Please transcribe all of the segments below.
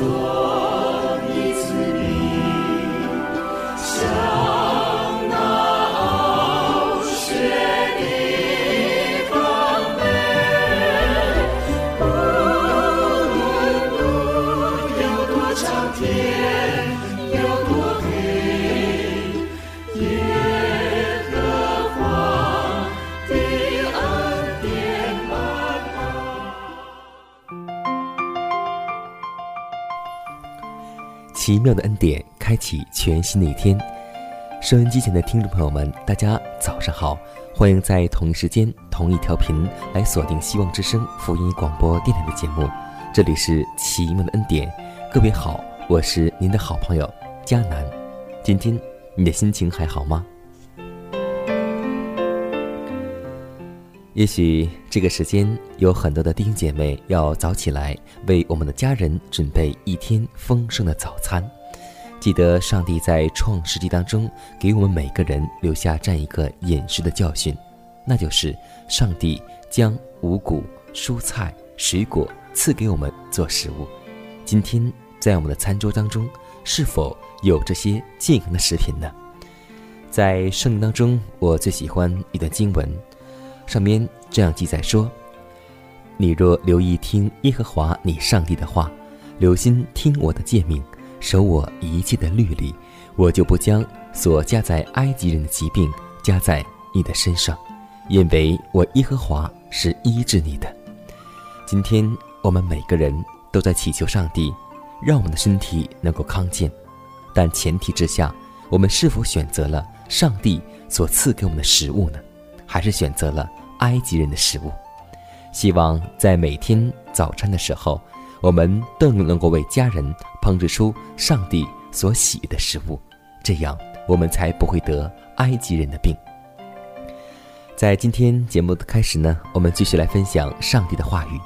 Lord. 奇妙的恩典，开启全新的一天。收音机前的听众朋友们，大家早上好！欢迎在同一时间、同一条频来锁定希望之声福音广播电台的节目。这里是奇妙的恩典，各位好，我是您的好朋友佳南。今天你的心情还好吗？也许这个时间有很多的弟兄姐妹要早起来为我们的家人准备一天丰盛的早餐。记得上帝在创世纪当中给我们每个人留下这样一个饮食的教训，那就是上帝将五谷、蔬菜、水果赐给我们做食物。今天在我们的餐桌当中是否有这些健康的食品呢？在圣经当中，我最喜欢一段经文。上面这样记载说：“你若留意听耶和华你上帝的话，留心听我的诫命，守我一切的律例，我就不将所加在埃及人的疾病加在你的身上，因为我耶和华是医治你的。”今天我们每个人都在祈求上帝，让我们的身体能够康健，但前提之下，我们是否选择了上帝所赐给我们的食物呢？还是选择了？埃及人的食物，希望在每天早餐的时候，我们都能够为家人烹制出上帝所喜的食物，这样我们才不会得埃及人的病。在今天节目的开始呢，我们继续来分享上帝的话语。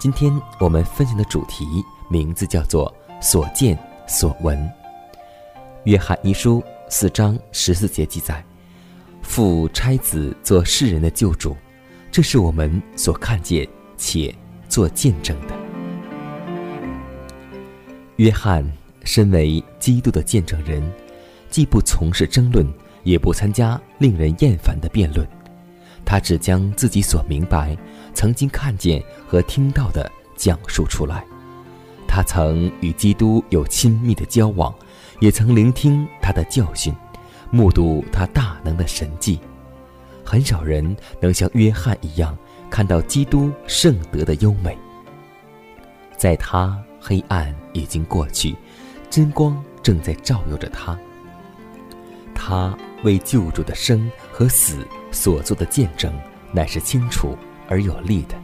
今天我们分享的主题名字叫做“所见所闻”。约翰一书四章十四节记载：“父差子做世人的救主。”这是我们所看见且做见证的。约翰身为基督的见证人，既不从事争论，也不参加令人厌烦的辩论，他只将自己所明白、曾经看见和听到的讲述出来。他曾与基督有亲密的交往，也曾聆听他的教训，目睹他大能的神迹。很少人能像约翰一样看到基督圣德的优美。在他黑暗已经过去，真光正在照耀着他。他为救主的生和死所做的见证，乃是清楚而有力的。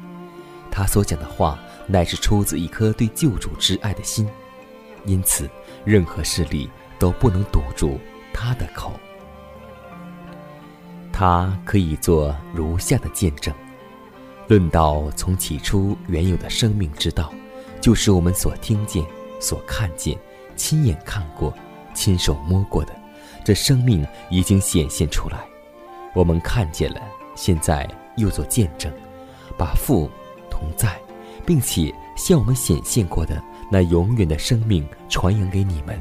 他所讲的话，乃是出自一颗对救主之爱的心，因此任何势力都不能堵住他的口。他可以做如下的见证：论到从起初原有的生命之道，就是我们所听见、所看见、亲眼看过、亲手摸过的，这生命已经显现出来。我们看见了，现在又做见证，把父同在，并且向我们显现过的那永远的生命传扬给你们。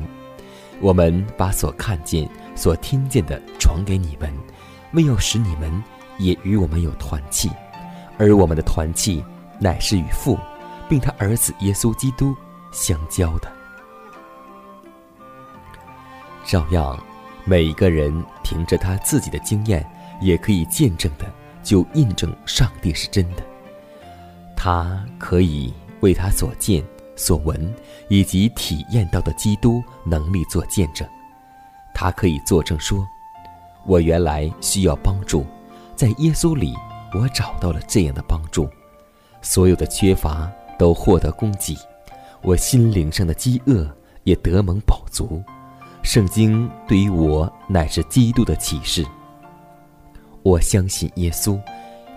我们把所看见、所听见的传给你们。为要使你们也与我们有团契，而我们的团契乃是与父，并他儿子耶稣基督相交的。照样，每一个人凭着他自己的经验，也可以见证的，就印证上帝是真的。他可以为他所见、所闻以及体验到的基督能力做见证。他可以作证说：“我原来需要帮助，在耶稣里，我找到了这样的帮助，所有的缺乏都获得供给，我心灵上的饥饿也得蒙饱足。圣经对于我乃是基督的启示。我相信耶稣，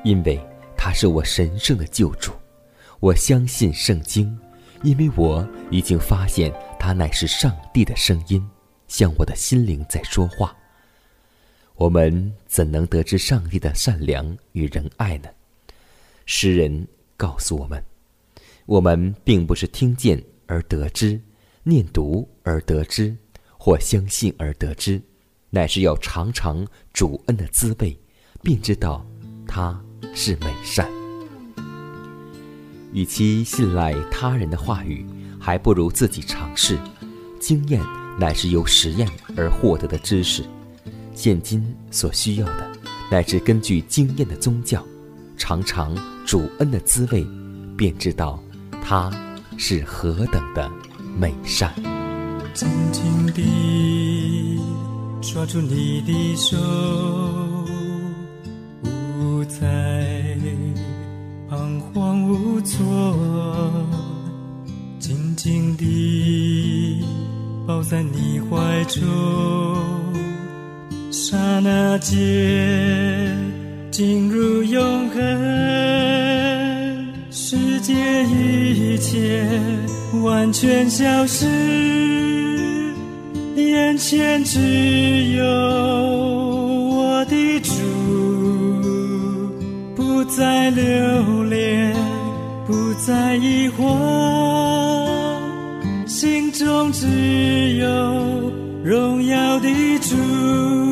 因为他是我神圣的救主；我相信圣经，因为我已经发现他乃是上帝的声音。”向我的心灵在说话。我们怎能得知上帝的善良与仁爱呢？诗人告诉我们：我们并不是听见而得知，念读而得知，或相信而得知，乃是要尝尝主恩的滋味，并知道他是美善。与其信赖他人的话语，还不如自己尝试经验。乃是由实验而获得的知识，现今所需要的，乃至根据经验的宗教，尝尝主恩的滋味，便知道它是何等的美善。紧紧地抓住你的手，不再彷徨无措，紧紧地。抱在你怀中，刹那间进入永恒，世界一切完全消失，眼前只有我的主，不再留恋，不再疑惑。心中只有荣耀的主。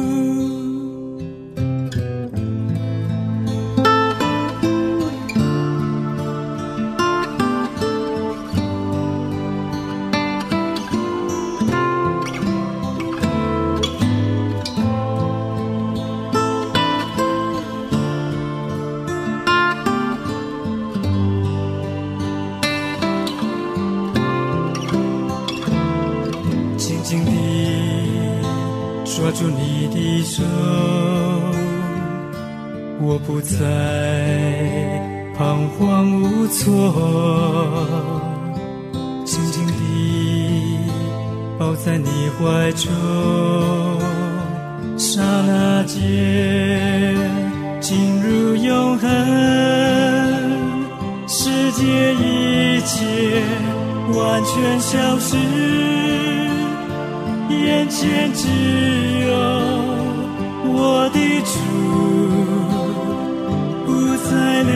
界一切完全消失，眼前只有。我的主不再留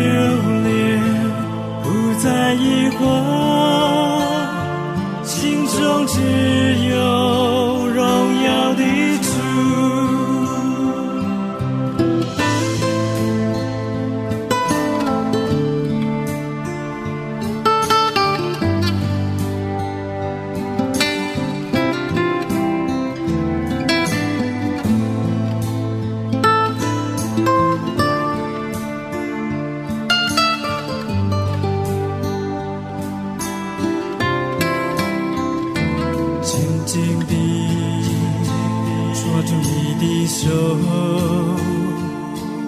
恋，不再疑惑，心中只有抓住你的手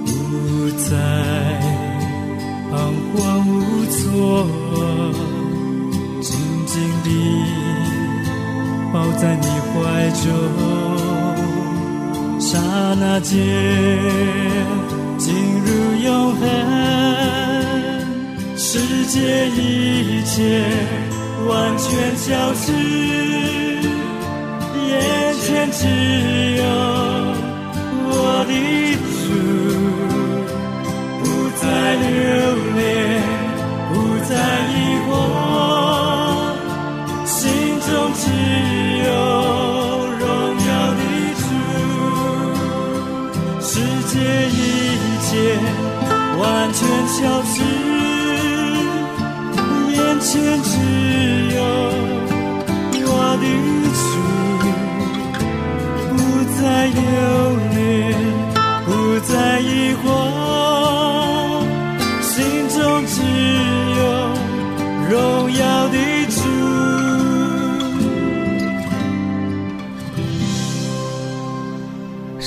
不再彷徨无措静静地抱在你怀中刹那间进入永恒世界一切完全消失眼前只有我的主，不再留恋，不再疑惑，心中只有荣耀的主。世界一切完全消失，眼前只有。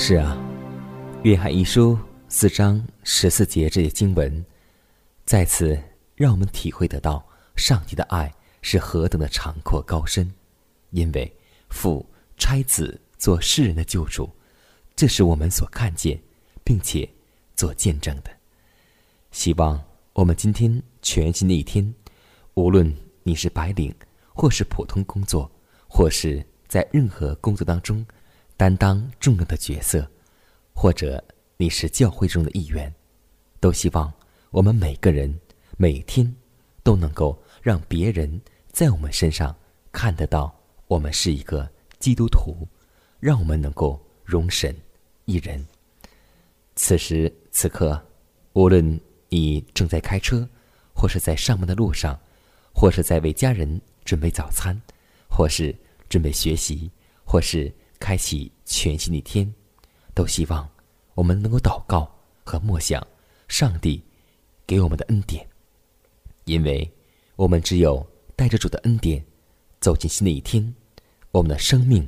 是啊，约翰一书四章十四节这些经文，再次让我们体会得到上帝的爱是何等的长阔高深。因为父差子做世人的救主，这是我们所看见，并且做见证的。希望我们今天全新的一天，无论你是白领，或是普通工作，或是在任何工作当中。担当重要的角色，或者你是教会中的一员，都希望我们每个人每天都能够让别人在我们身上看得到我们是一个基督徒，让我们能够容神一人。此时此刻，无论你正在开车，或是在上班的路上，或是在为家人准备早餐，或是准备学习，或是。开启全新的一天，都希望我们能够祷告和默想上帝给我们的恩典，因为我们只有带着主的恩典走进新的一天，我们的生命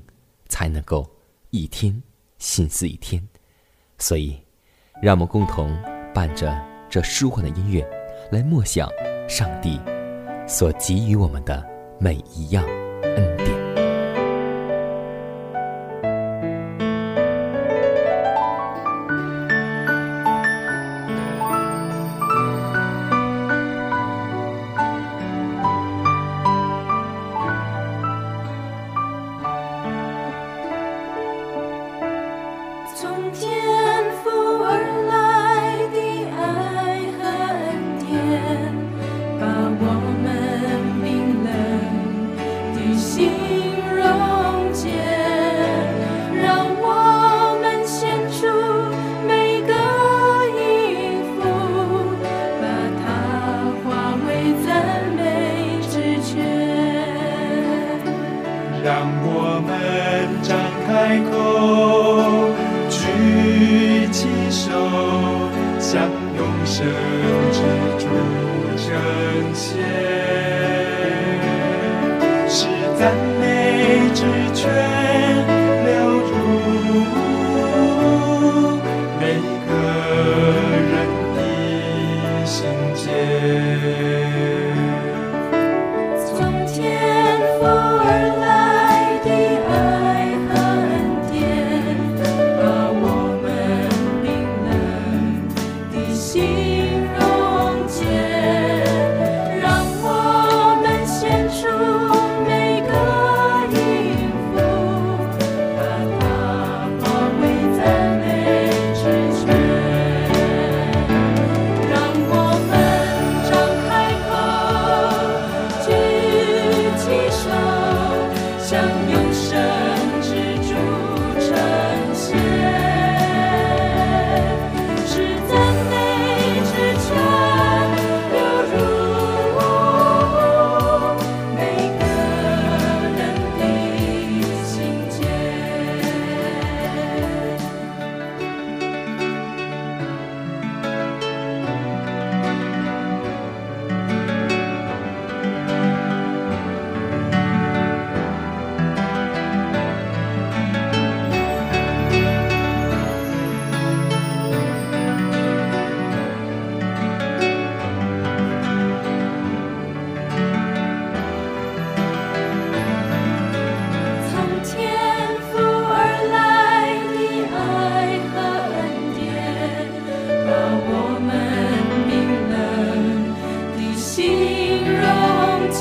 才能够一天新似一天。所以，让我们共同伴着这舒缓的音乐来默想上帝所给予我们的每一样能之初成仙实在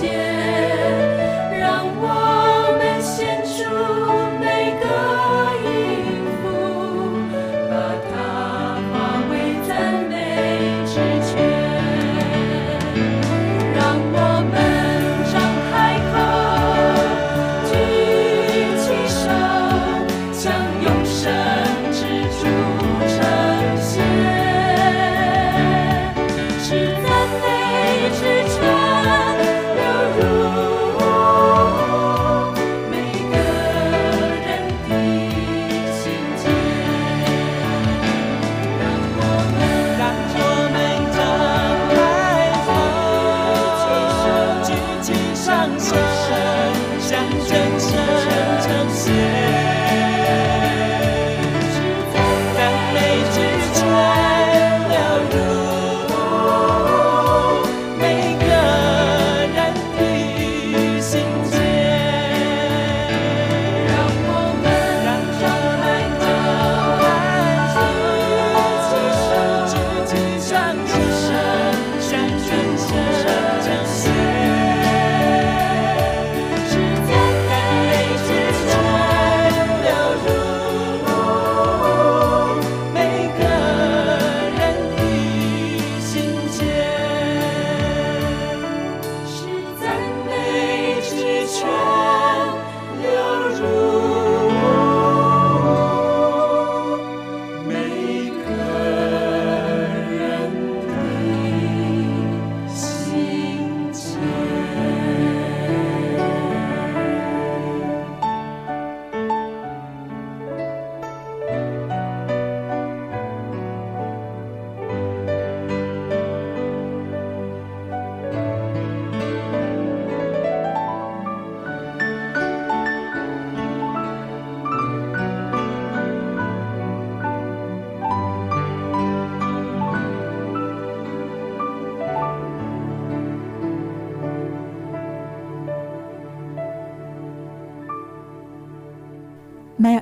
见。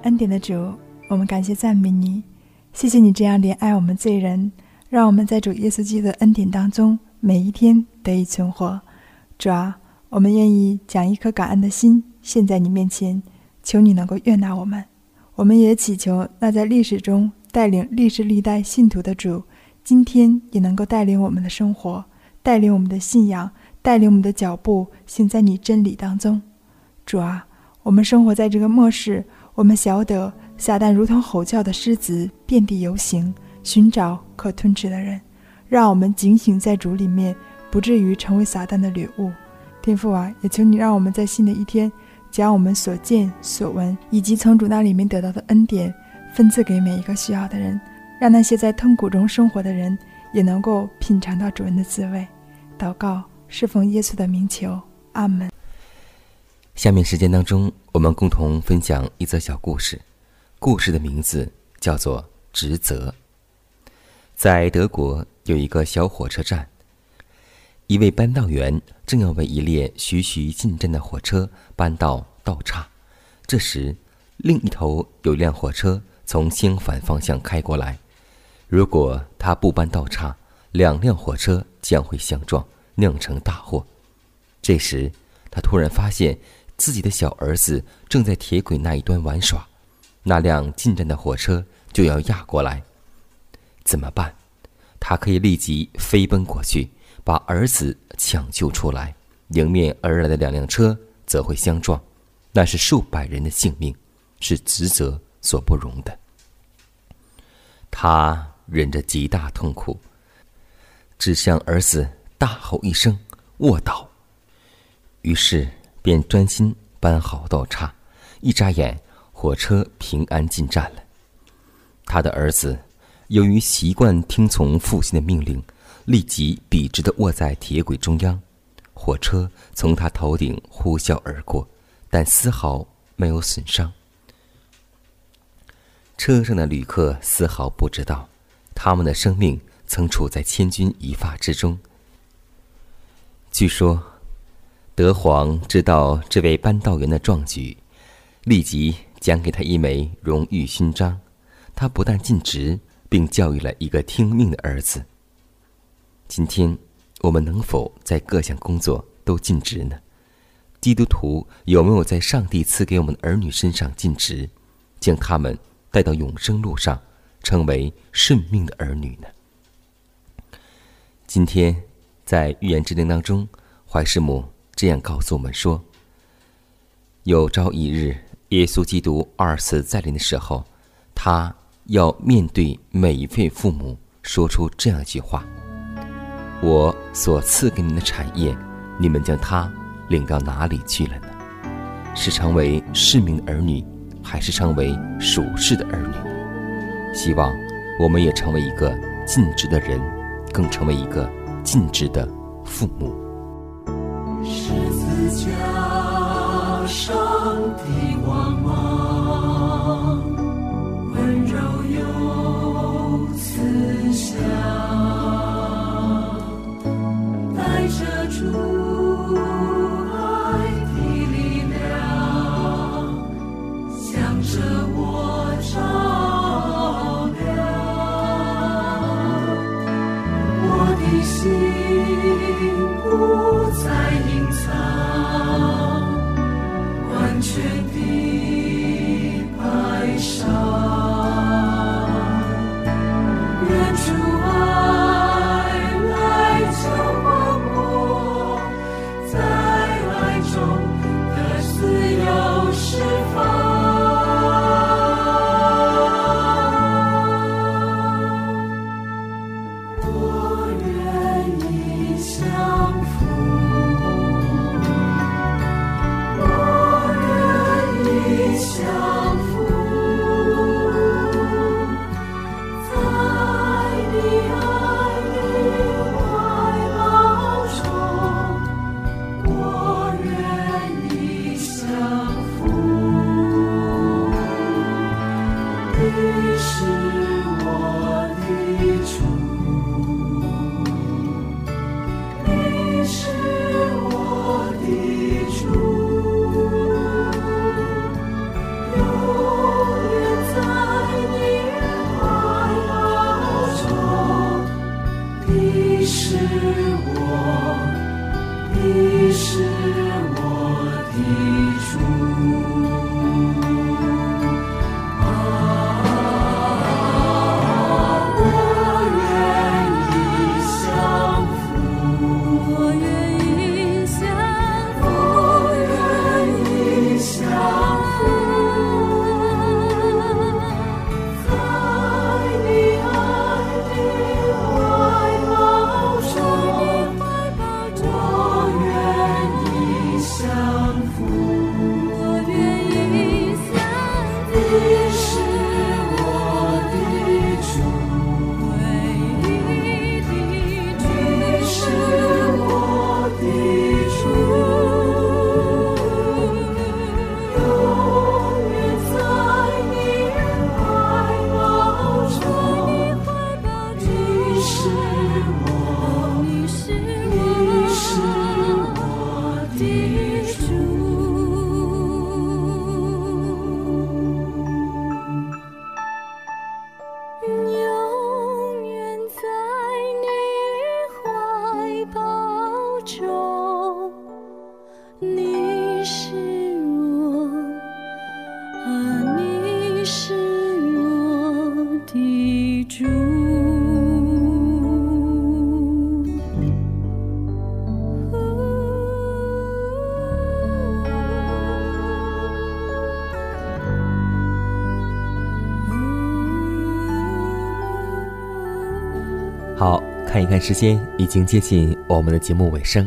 恩典的主，我们感谢赞美你，谢谢你这样怜爱我们罪人，让我们在主耶稣基督的恩典当中每一天得以存活。主啊，我们愿意将一颗感恩的心献在你面前，求你能够悦纳我们。我们也祈求那在历史中带领历史历代信徒的主，今天也能够带领我们的生活，带领我们的信仰，带领我们的脚步行在你真理当中。主啊，我们生活在这个末世，我们晓得撒旦如同吼叫的狮子，遍地游行，寻找可吞吃的人。让我们警醒在主里面，不至于成为撒旦的掠物。天父啊，也求你让我们在新的一天。将我们所见所闻，以及从主那里面得到的恩典，分赐给每一个需要的人，让那些在痛苦中生活的人也能够品尝到主恩的滋味。祷告，侍奉耶稣的名求，阿门。下面时间当中，我们共同分享一则小故事，故事的名字叫做《职责》。在德国有一个小火车站。一位搬道员正要为一列徐徐进站的火车搬道道岔，这时，另一头有一辆火车从相反方向开过来。如果他不搬道岔，两辆火车将会相撞，酿成大祸。这时，他突然发现自己的小儿子正在铁轨那一端玩耍，那辆进站的火车就要压过来，怎么办？他可以立即飞奔过去。把儿子抢救出来，迎面而来的两辆车则会相撞，那是数百人的性命，是职责所不容的。他忍着极大痛苦，只向儿子大吼一声：“卧倒！”于是便专心搬好道岔。一眨眼，火车平安进站了。他的儿子由于习惯听从父亲的命令。立即笔直的卧在铁轨中央，火车从他头顶呼啸而过，但丝毫没有损伤。车上的旅客丝毫不知道，他们的生命曾处在千钧一发之中。据说，德皇知道这位扳道员的壮举，立即奖给他一枚荣誉勋章。他不但尽职，并教育了一个听命的儿子。今天，我们能否在各项工作都尽职呢？基督徒有没有在上帝赐给我们的儿女身上尽职，将他们带到永生路上，成为顺命的儿女呢？今天，在预言之灵当中，怀师母这样告诉我们说：有朝一日，耶稣基督二次再临的时候，他要面对每一位父母，说出这样一句话。我所赐给你的产业，你们将它领到哪里去了呢？是成为市民儿女，还是成为属世的儿女？希望我们也成为一个尽职的人，更成为一个尽职的父母。十字架上的光芒，温柔又慈祥。带着主好看一看时间，已经接近我们的节目尾声。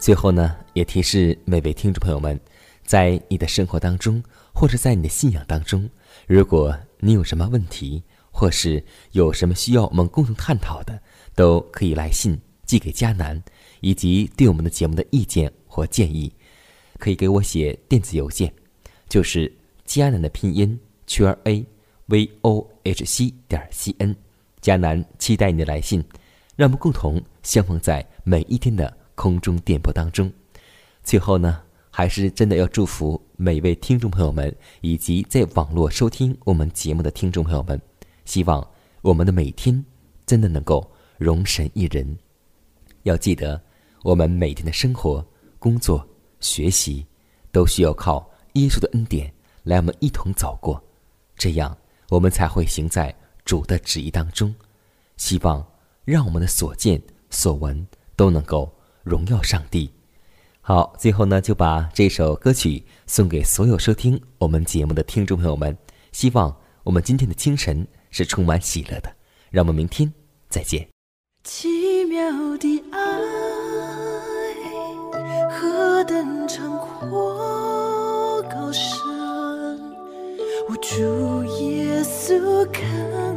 最后呢，也提示每位听众朋友们，在你的生活当中，或者在你的信仰当中，如果你有什么问题，或是有什么需要我们共同探讨的，都可以来信寄给迦南，以及对我们的节目的意见或建议，可以给我写电子邮件，就是迦南的拼音圈 a v o h c 点 c n。迦南期待你的来信，让我们共同相逢在每一天的空中电波当中。最后呢，还是真的要祝福每位听众朋友们，以及在网络收听我们节目的听众朋友们。希望我们的每天真的能够容神一人。要记得，我们每天的生活、工作、学习，都需要靠耶稣的恩典来我们一同走过，这样我们才会行在。主的旨意当中，希望让我们的所见所闻都能够荣耀上帝。好，最后呢，就把这首歌曲送给所有收听我们节目的听众朋友们。希望我们今天的清晨是充满喜乐的。让我们明天再见。奇妙的爱，何等长阔高深，我主耶稣看。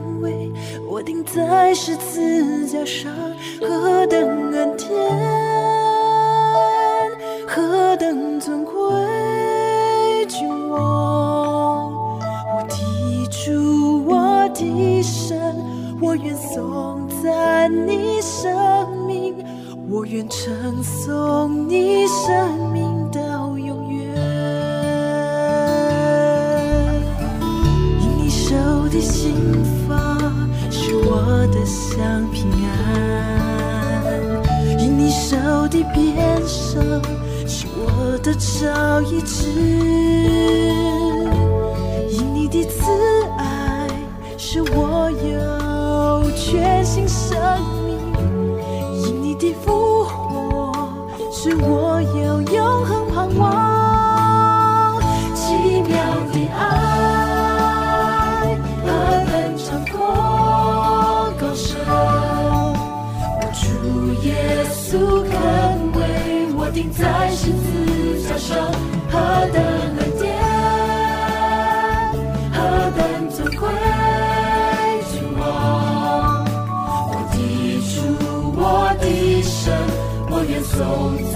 我钉在十字架上，何等恩典，何等尊贵，的朝一直，因你的慈爱使我有全新生命，因你的复活使我有永恒盼望，奇妙的爱。能穿过高山，我主耶稣肯为我钉在十字架上，何等恩典，何等尊贵，君王，我的主，我的神，我愿颂赞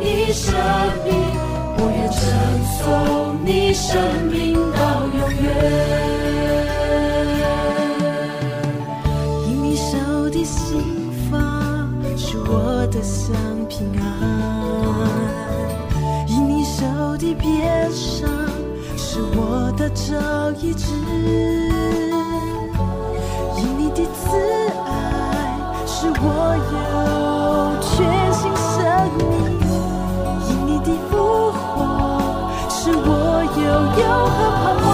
你身边，我愿称颂你生命边上是我的照一直，因你的慈爱使我有全新生命，因你的复活使我有永恒盼望。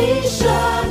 主，